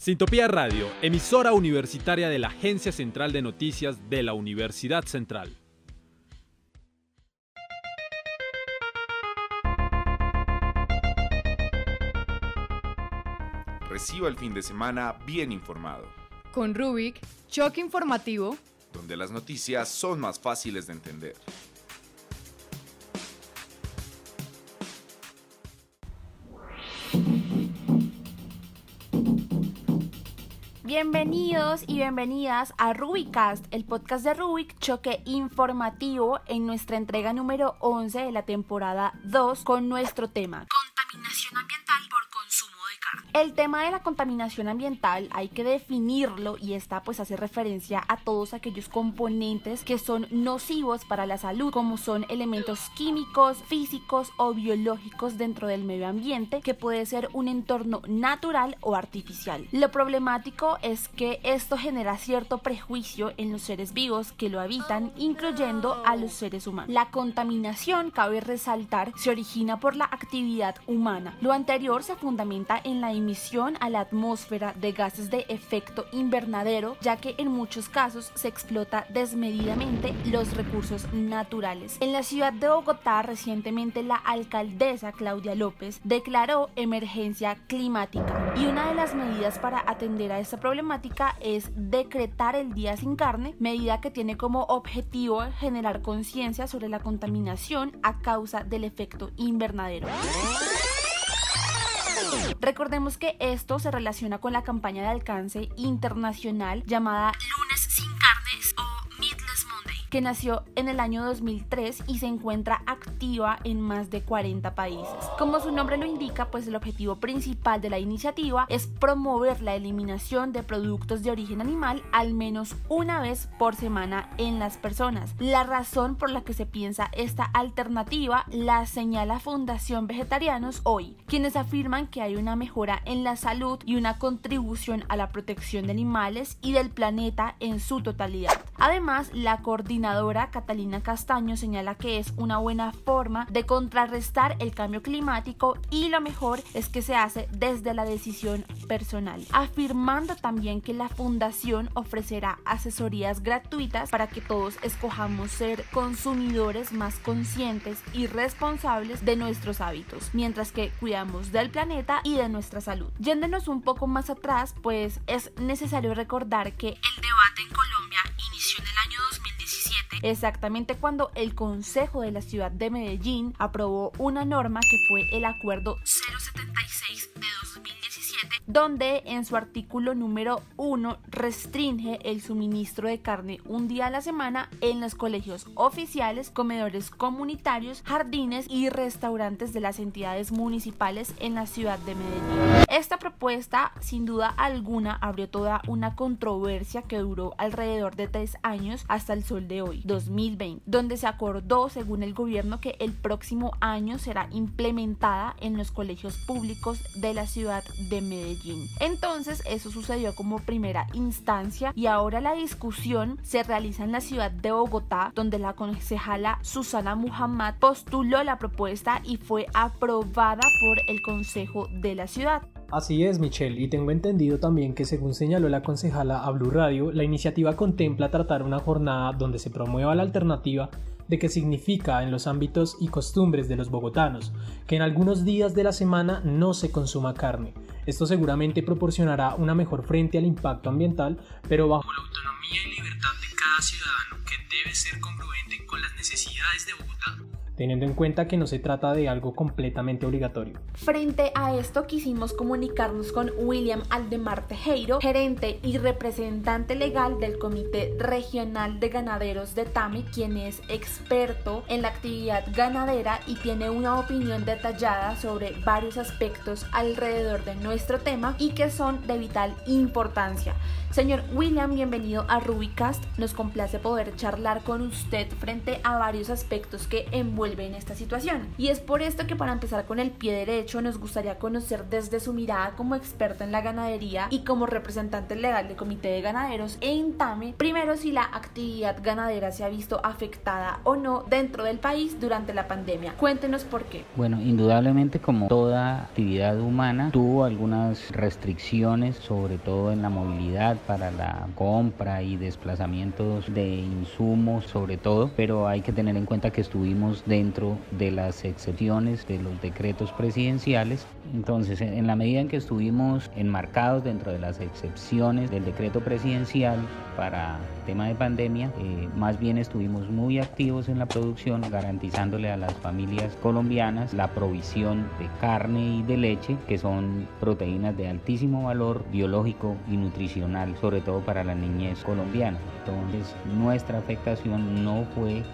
Sintopía Radio, emisora universitaria de la Agencia Central de Noticias de la Universidad Central. Reciba el fin de semana bien informado. Con Rubik, choque informativo, donde las noticias son más fáciles de entender. Bienvenidos y bienvenidas a Rubicast, el podcast de Rubik, choque informativo en nuestra entrega número 11 de la temporada 2 con nuestro tema El tema de la contaminación ambiental hay que definirlo y esta pues hace referencia a todos aquellos componentes que son nocivos para la salud, como son elementos químicos, físicos o biológicos dentro del medio ambiente, que puede ser un entorno natural o artificial. Lo problemático es que esto genera cierto prejuicio en los seres vivos que lo habitan, incluyendo a los seres humanos. La contaminación, cabe resaltar, se origina por la actividad humana. Lo anterior se fundamenta en la emisión a la atmósfera de gases de efecto invernadero, ya que en muchos casos se explota desmedidamente los recursos naturales. En la ciudad de Bogotá, recientemente la alcaldesa Claudia López declaró emergencia climática y una de las medidas para atender a esta problemática es decretar el día sin carne, medida que tiene como objetivo generar conciencia sobre la contaminación a causa del efecto invernadero. Recordemos que esto se relaciona con la campaña de alcance internacional llamada que nació en el año 2003 y se encuentra activa en más de 40 países. Como su nombre lo indica, pues el objetivo principal de la iniciativa es promover la eliminación de productos de origen animal al menos una vez por semana en las personas. La razón por la que se piensa esta alternativa la señala Fundación Vegetarianos hoy, quienes afirman que hay una mejora en la salud y una contribución a la protección de animales y del planeta en su totalidad. Además, la coordinadora Catalina Castaño señala que es una buena forma de contrarrestar el cambio climático y lo mejor es que se hace desde la decisión personal, afirmando también que la fundación ofrecerá asesorías gratuitas para que todos escojamos ser consumidores más conscientes y responsables de nuestros hábitos, mientras que cuidamos del planeta y de nuestra salud. Yéndonos un poco más atrás, pues es necesario recordar que el debate en exactamente cuando el Consejo de la Ciudad de Medellín aprobó una norma que fue el Acuerdo 076 de 2017, donde en su artículo número 1 restringe el suministro de carne un día a la semana en los colegios oficiales, comedores comunitarios, jardines y restaurantes de las entidades municipales en la ciudad de Medellín. Esta propuesta, sin duda alguna, abrió toda una controversia que duró alrededor de tres años hasta el sol de hoy, 2020, donde se acordó, según el gobierno, que el próximo año será implementada en los colegios públicos de la ciudad de Medellín. Entonces, eso sucedió como primera instancia y ahora la discusión se realiza en la ciudad de Bogotá, donde la concejala Susana Muhammad postuló la propuesta y fue aprobada por el Consejo de la ciudad. Así es, Michelle, y tengo entendido también que según señaló la concejala a Blue Radio, la iniciativa contempla tratar una jornada donde se promueva la alternativa de qué significa en los ámbitos y costumbres de los bogotanos, que en algunos días de la semana no se consuma carne. Esto seguramente proporcionará una mejor frente al impacto ambiental, pero bajo la autonomía y libertad de cada ciudadano que debe ser congruente con las necesidades de Bogotá teniendo en cuenta que no se trata de algo completamente obligatorio. Frente a esto quisimos comunicarnos con William Aldemar Tejero, gerente y representante legal del Comité Regional de Ganaderos de TAMI, quien es experto en la actividad ganadera y tiene una opinión detallada sobre varios aspectos alrededor de nuestro tema y que son de vital importancia. Señor William, bienvenido a Rubicast. Nos complace poder charlar con usted frente a varios aspectos que envuelven esta situación. Y es por esto que para empezar con el pie derecho nos gustaría conocer desde su mirada como experto en la ganadería y como representante legal del Comité de Ganaderos e INTAME, primero si la actividad ganadera se ha visto afectada o no dentro del país durante la pandemia. Cuéntenos por qué. Bueno, indudablemente como toda actividad humana tuvo algunas restricciones, sobre todo en la movilidad para la compra y desplazamientos de insumos sobre todo, pero hay que tener en cuenta que estuvimos dentro de las excepciones de los decretos presidenciales. Entonces, en la medida en que estuvimos enmarcados dentro de las excepciones del decreto presidencial para tema de pandemia, eh, más bien estuvimos muy activos en la producción, garantizándole a las familias colombianas la provisión de carne y de leche, que son proteínas de altísimo valor biológico y nutricional, sobre todo para la niñez colombiana. Entonces, nuestra afectación no fue eh,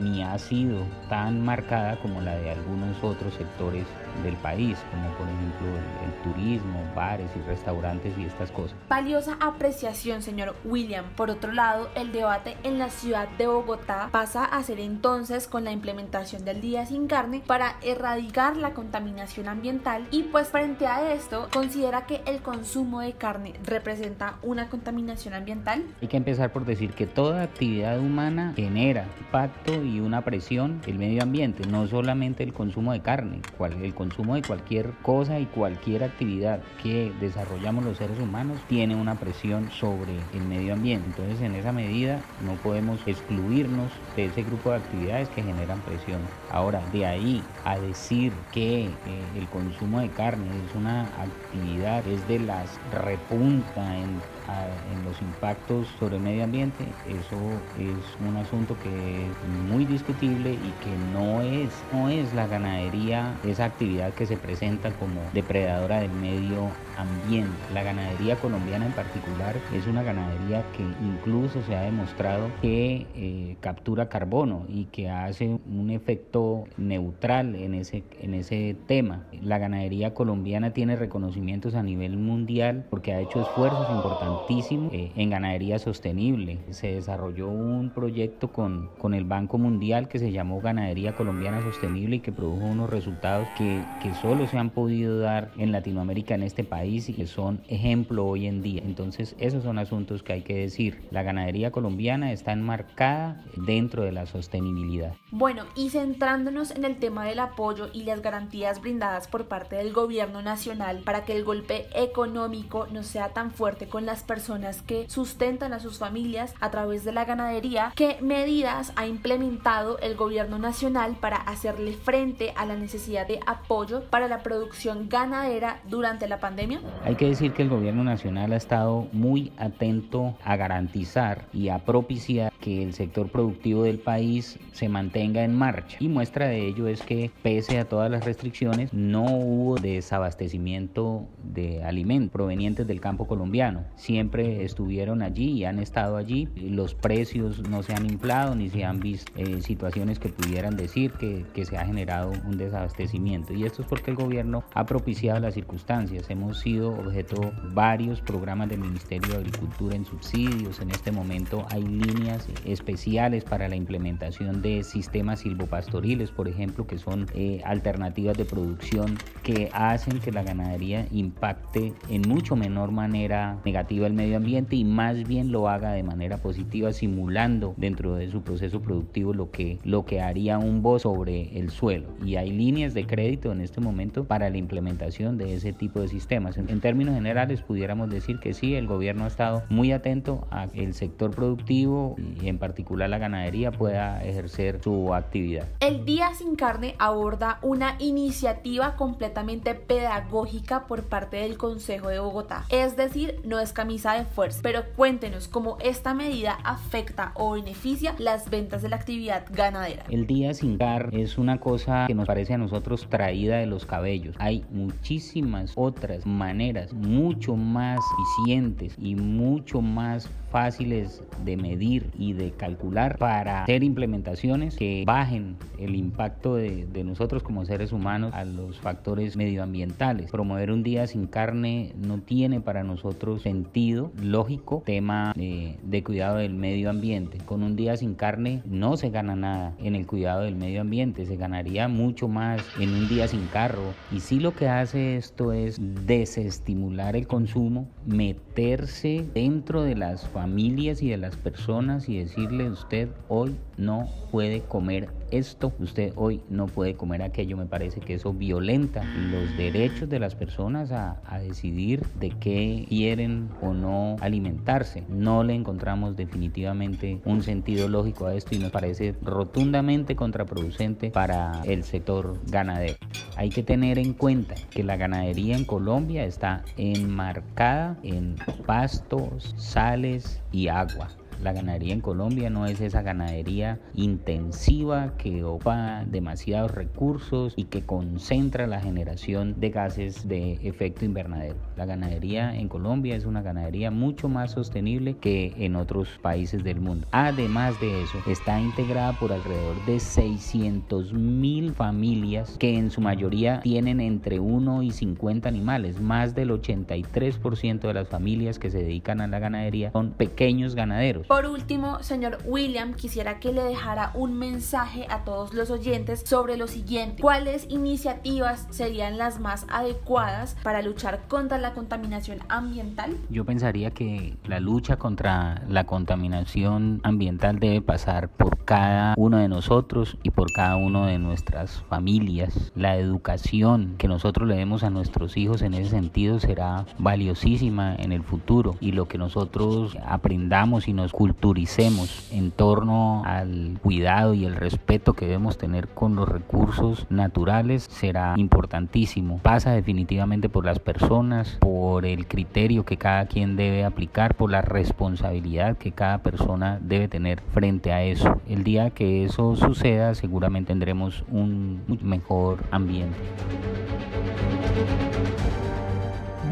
ni ha sido tan marcada como la de algunos otros sectores del país, como por ejemplo el, turismo, bares y restaurantes y estas cosas. Valiosa apreciación, señor William. Por otro lado, el debate en la ciudad de Bogotá pasa a ser entonces con la implementación del día sin carne para erradicar la contaminación ambiental y pues frente a esto, considera que el consumo de carne representa una contaminación ambiental. Hay que empezar por decir que toda actividad humana genera impacto y una presión el medio ambiente, no solamente el consumo de carne, el consumo de cualquier cosa y cualquier actividad que desarrollamos los seres humanos tiene una presión sobre el medio ambiente. Entonces, en esa medida no podemos excluirnos de ese grupo de actividades que generan presión. Ahora, de ahí a decir que eh, el consumo de carne es una actividad, es de las repunta en en los impactos sobre el medio ambiente, eso es un asunto que es muy discutible y que no es, no es la ganadería esa actividad que se presenta como depredadora del medio ambiente. La ganadería colombiana en particular es una ganadería que incluso se ha demostrado que eh, captura carbono y que hace un efecto neutral en ese, en ese tema. La ganadería colombiana tiene reconocimientos a nivel mundial porque ha hecho esfuerzos importantes eh, en ganadería sostenible. Se desarrolló un proyecto con, con el Banco Mundial que se llamó Ganadería Colombiana Sostenible y que produjo unos resultados que, que solo se han podido dar en Latinoamérica, en este país, y que son ejemplo hoy en día. Entonces, esos son asuntos que hay que decir. La ganadería colombiana está enmarcada dentro de la sostenibilidad. Bueno, y centrándonos en el tema del apoyo y las garantías brindadas por parte del gobierno nacional para que el golpe económico no sea tan fuerte con las personas que sustentan a sus familias a través de la ganadería, ¿qué medidas ha implementado el gobierno nacional para hacerle frente a la necesidad de apoyo para la producción ganadera durante la pandemia? Hay que decir que el gobierno nacional ha estado muy atento a garantizar y a propiciar que el sector productivo del país se mantenga en marcha. Y muestra de ello es que pese a todas las restricciones no hubo desabastecimiento de alimentos provenientes del campo colombiano siempre estuvieron allí y han estado allí. Los precios no se han inflado ni se han visto eh, situaciones que pudieran decir que, que se ha generado un desabastecimiento. Y esto es porque el gobierno ha propiciado las circunstancias. Hemos sido objeto varios programas del Ministerio de Agricultura en subsidios. En este momento hay líneas especiales para la implementación de sistemas silvopastoriles, por ejemplo, que son eh, alternativas de producción que hacen que la ganadería impacte en mucho menor manera negativa el medio ambiente y más bien lo haga de manera positiva, simulando dentro de su proceso productivo lo que, lo que haría un bosque sobre el suelo. Y hay líneas de crédito en este momento para la implementación de ese tipo de sistemas. En, términos generales, pudiéramos decir que sí, el gobierno ha estado muy atento a que el sector productivo y en particular la ganadería pueda ejercer su actividad. El Día Sin Carne aborda una iniciativa completamente pedagógica por parte del Consejo de Bogotá. Es decir, no es camino de fuerza. Pero cuéntenos cómo esta medida afecta o beneficia las ventas de la actividad ganadera. El día sin car es una cosa que nos parece a nosotros traída de los cabellos. Hay muchísimas otras maneras mucho más eficientes y mucho más fáciles de medir y de calcular para hacer implementaciones que bajen el impacto de, nosotros como seres humanos a los factores medioambientales. Promover un día sin carne no tiene para nosotros sentido lógico, tema de, de cuidado del medio ambiente. Con un día sin carne no se gana nada en el cuidado del medio ambiente, se ganaría mucho más en un día sin carro. Y si lo que hace esto es desestimular el consumo, meterse dentro de las familias y de las personas y decirle usted hoy no puede comer esto, usted hoy no puede comer aquello, me parece que eso violenta los derechos de las personas a, a decidir de qué quieren o no alimentarse. No le encontramos definitivamente un sentido lógico a esto y nos parece rotundamente contraproducente para el sector ganadero. Hay que tener en cuenta que la ganadería en Colombia está enmarcada en pastos, sales y agua. La ganadería en Colombia no es esa ganadería intensiva que ocupa demasiados recursos y que concentra la generación de gases de efecto invernadero. La ganadería en Colombia es una ganadería mucho más sostenible que en otros países del mundo. Además de eso, está integrada por alrededor de 600 mil familias que en su mayoría tienen entre 1 y 50 animales. Más del 83% de las familias que se dedican a la ganadería son pequeños ganaderos. Por último, señor William, quisiera que le dejara un mensaje a todos los oyentes sobre lo siguiente. ¿Cuáles iniciativas serían las más adecuadas para luchar contra la contaminación ambiental? Yo pensaría que la lucha contra la contaminación ambiental debe pasar por cada uno de nosotros y por cada uno de nuestras familias. La educación que nosotros le demos a nuestros hijos en ese sentido será valiosísima en el futuro y lo que nosotros aprendamos y nos culturicemos en torno al cuidado y el respeto que debemos tener con los recursos naturales será importantísimo. Pasa definitivamente por las personas, por el criterio que cada quien debe aplicar, por la responsabilidad que cada persona debe tener frente a eso. El día que eso suceda seguramente tendremos un mejor ambiente.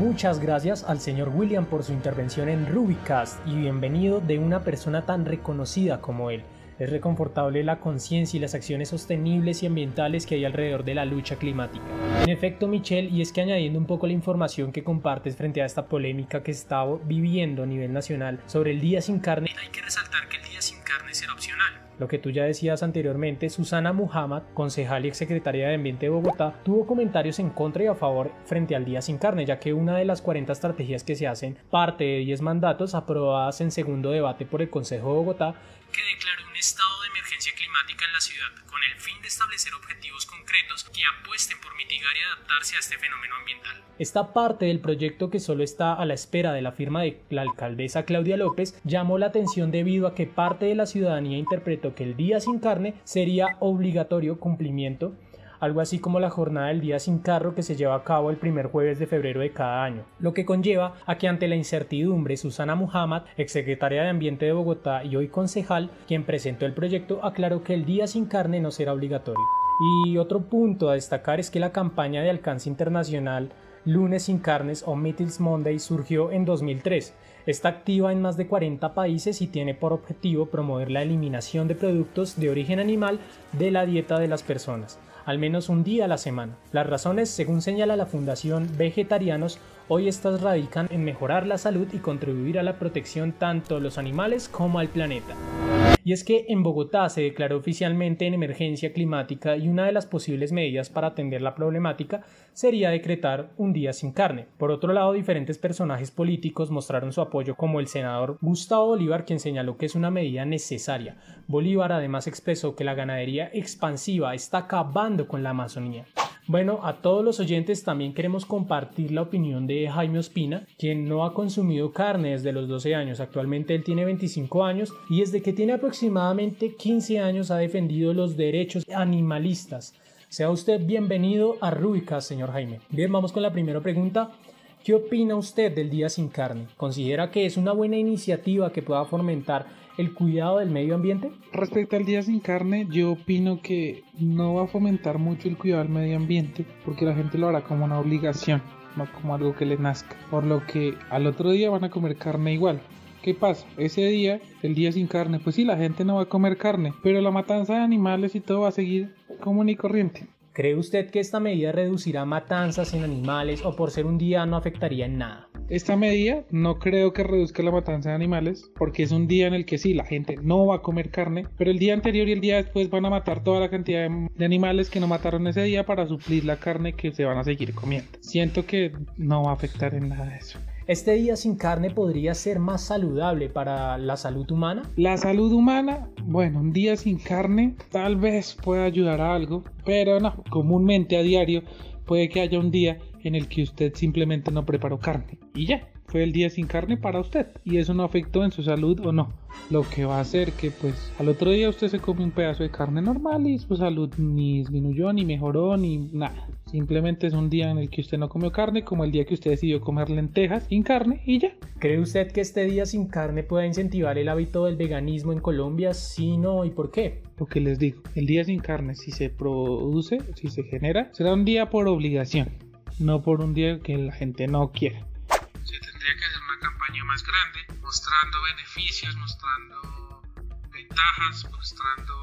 Muchas gracias al señor William por su intervención en Rubicast y bienvenido de una persona tan reconocida como él. Es reconfortable la conciencia y las acciones sostenibles y ambientales que hay alrededor de la lucha climática. En efecto, Michelle, y es que añadiendo un poco la información que compartes frente a esta polémica que está viviendo a nivel nacional sobre el día sin carne, hay que resaltar que el día sin carne será opcional lo que tú ya decías anteriormente, Susana Muhammad, concejal y exsecretaria de Ambiente de Bogotá, tuvo comentarios en contra y a favor frente al Día Sin Carne, ya que una de las 40 estrategias que se hacen parte de 10 mandatos aprobadas en segundo debate por el Consejo de Bogotá, que declaró estado de emergencia climática en la ciudad con el fin de establecer objetivos concretos que apuesten por mitigar y adaptarse a este fenómeno ambiental. Esta parte del proyecto que solo está a la espera de la firma de la alcaldesa Claudia López llamó la atención debido a que parte de la ciudadanía interpretó que el día sin carne sería obligatorio cumplimiento algo así como la jornada del día sin carro que se lleva a cabo el primer jueves de febrero de cada año, lo que conlleva a que ante la incertidumbre Susana Muhammad, exsecretaria de Ambiente de Bogotá y hoy concejal, quien presentó el proyecto, aclaró que el día sin carne no será obligatorio. Y otro punto a destacar es que la campaña de alcance internacional Lunes sin carnes o Meatles Monday surgió en 2003. Está activa en más de 40 países y tiene por objetivo promover la eliminación de productos de origen animal de la dieta de las personas, al menos un día a la semana. Las razones, según señala la Fundación Vegetarianos, hoy estas radican en mejorar la salud y contribuir a la protección tanto de los animales como al planeta. Y es que en Bogotá se declaró oficialmente en emergencia climática y una de las posibles medidas para atender la problemática sería decretar un día sin carne. Por otro lado, diferentes personajes políticos mostraron su apoyo como el senador Gustavo Bolívar quien señaló que es una medida necesaria. Bolívar además expresó que la ganadería expansiva está acabando con la Amazonía. Bueno, a todos los oyentes también queremos compartir la opinión de Jaime Ospina, quien no ha consumido carne desde los 12 años. Actualmente él tiene 25 años y desde que tiene aproximadamente 15 años ha defendido los derechos animalistas. Sea usted bienvenido a Rúbica, señor Jaime. Bien, vamos con la primera pregunta. ¿Qué opina usted del Día Sin Carne? ¿Considera que es una buena iniciativa que pueda fomentar el cuidado del medio ambiente? Respecto al Día Sin Carne, yo opino que no va a fomentar mucho el cuidado del medio ambiente porque la gente lo hará como una obligación, no como algo que le nazca. Por lo que al otro día van a comer carne igual. ¿Qué pasa? Ese día, el día sin carne, pues sí, la gente no va a comer carne, pero la matanza de animales y todo va a seguir común y corriente. ¿Cree usted que esta medida reducirá matanzas en animales o por ser un día no afectaría en nada? Esta medida no creo que reduzca la matanza de animales, porque es un día en el que sí, la gente no va a comer carne, pero el día anterior y el día después van a matar toda la cantidad de animales que no mataron ese día para suplir la carne que se van a seguir comiendo. Siento que no va a afectar en nada eso. ¿Este día sin carne podría ser más saludable para la salud humana? La salud humana, bueno, un día sin carne tal vez pueda ayudar a algo, pero no, comúnmente a diario puede que haya un día en el que usted simplemente no preparó carne y ya, fue el día sin carne para usted y eso no afectó en su salud o no. Lo que va a hacer que pues al otro día usted se come un pedazo de carne normal y su salud ni disminuyó ni mejoró ni nada. Simplemente es un día en el que usted no comió carne como el día que usted decidió comer lentejas sin carne y ya. ¿Cree usted que este día sin carne pueda incentivar el hábito del veganismo en Colombia? Sí, no y por qué? Lo que les digo, el día sin carne si se produce, si se genera, será un día por obligación, no por un día que la gente no quiera tendría que hacer una campaña más grande, mostrando beneficios, mostrando ventajas, mostrando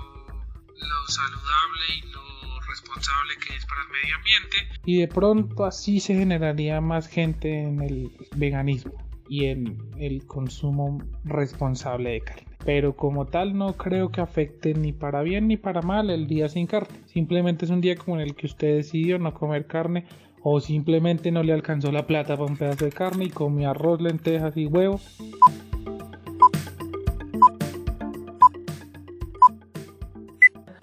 lo saludable y lo responsable que es para el medio ambiente. Y de pronto así se generaría más gente en el veganismo y en el consumo responsable de carne. Pero como tal no creo que afecte ni para bien ni para mal el día sin carne. Simplemente es un día como en el que usted decidió no comer carne o simplemente no le alcanzó la plata para un pedazo de carne y comió arroz, lentejas y huevo.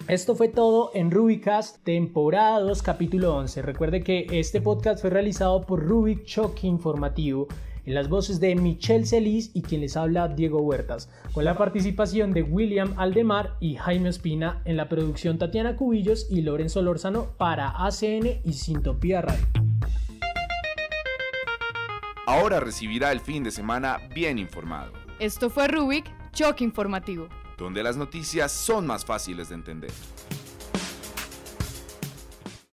Esto fue todo en Rubicast, temporada 2, capítulo 11. Recuerde que este podcast fue realizado por Rubik Choque Informativo en las voces de Michelle Celis y quien les habla Diego Huertas, con la participación de William Aldemar y Jaime Espina en la producción Tatiana Cubillos y Lorenzo Lórzano para ACN y Sintopía Radio. Ahora recibirá el fin de semana bien informado. Esto fue Rubik, Choque Informativo. Donde las noticias son más fáciles de entender.